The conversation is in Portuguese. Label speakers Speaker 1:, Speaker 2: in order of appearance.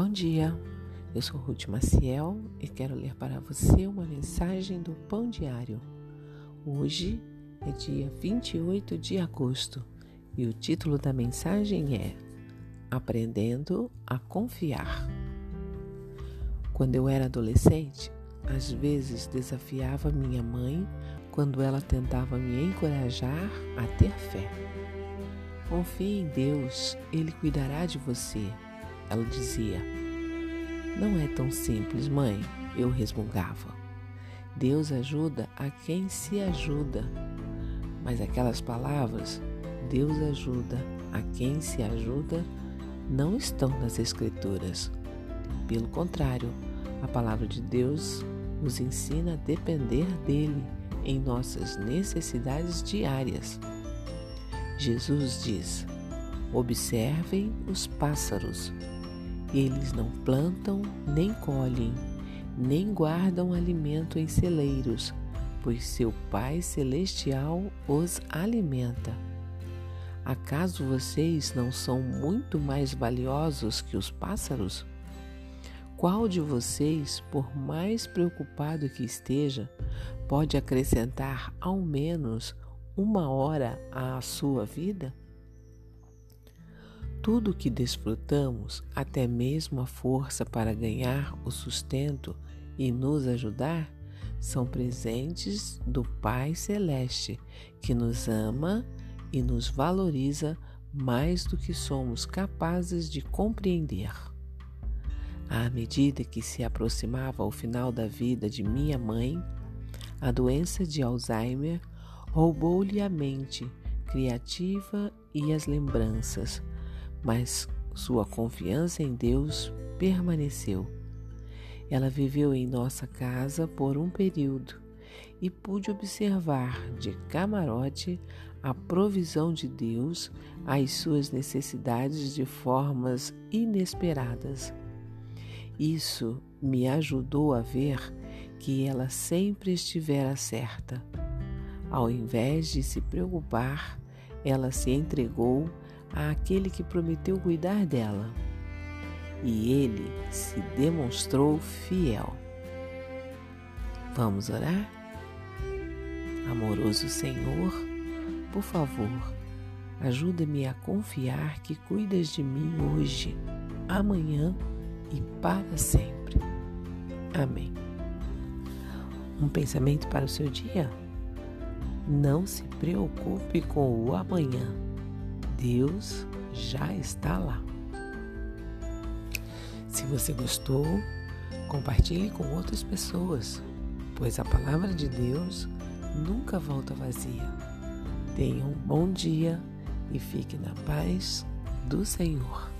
Speaker 1: Bom dia, eu sou Ruth Maciel e quero ler para você uma mensagem do Pão Diário. Hoje é dia 28 de agosto e o título da mensagem é Aprendendo a Confiar. Quando eu era adolescente, às vezes desafiava minha mãe quando ela tentava me encorajar a ter fé. Confie em Deus, Ele cuidará de você ela dizia. Não é tão simples, mãe, eu resmungava. Deus ajuda a quem se ajuda. Mas aquelas palavras, Deus ajuda a quem se ajuda, não estão nas Escrituras. Pelo contrário, a palavra de Deus nos ensina a depender dele em nossas necessidades diárias. Jesus diz: Observem os pássaros eles não plantam, nem colhem, nem guardam alimento em celeiros, pois seu Pai Celestial os alimenta. Acaso vocês não são muito mais valiosos que os pássaros? Qual de vocês, por mais preocupado que esteja, pode acrescentar ao menos uma hora à sua vida? Tudo que desfrutamos, até mesmo a força para ganhar o sustento e nos ajudar, são presentes do Pai Celeste, que nos ama e nos valoriza mais do que somos capazes de compreender. À medida que se aproximava o final da vida de minha mãe, a doença de Alzheimer roubou-lhe a mente criativa e as lembranças mas sua confiança em Deus permaneceu. Ela viveu em nossa casa por um período e pude observar de camarote a provisão de Deus às suas necessidades de formas inesperadas. Isso me ajudou a ver que ela sempre estivera certa. Ao invés de se preocupar, ela se entregou àquele que prometeu cuidar dela. E ele se demonstrou fiel. Vamos orar? Amoroso Senhor, por favor, ajuda-me a confiar que cuidas de mim hoje, amanhã e para sempre. Amém. Um pensamento para o seu dia? Não se preocupe com o amanhã Deus já está lá. Se você gostou, compartilhe com outras pessoas, pois a palavra de Deus nunca volta vazia. Tenha um bom dia e fique na paz do Senhor.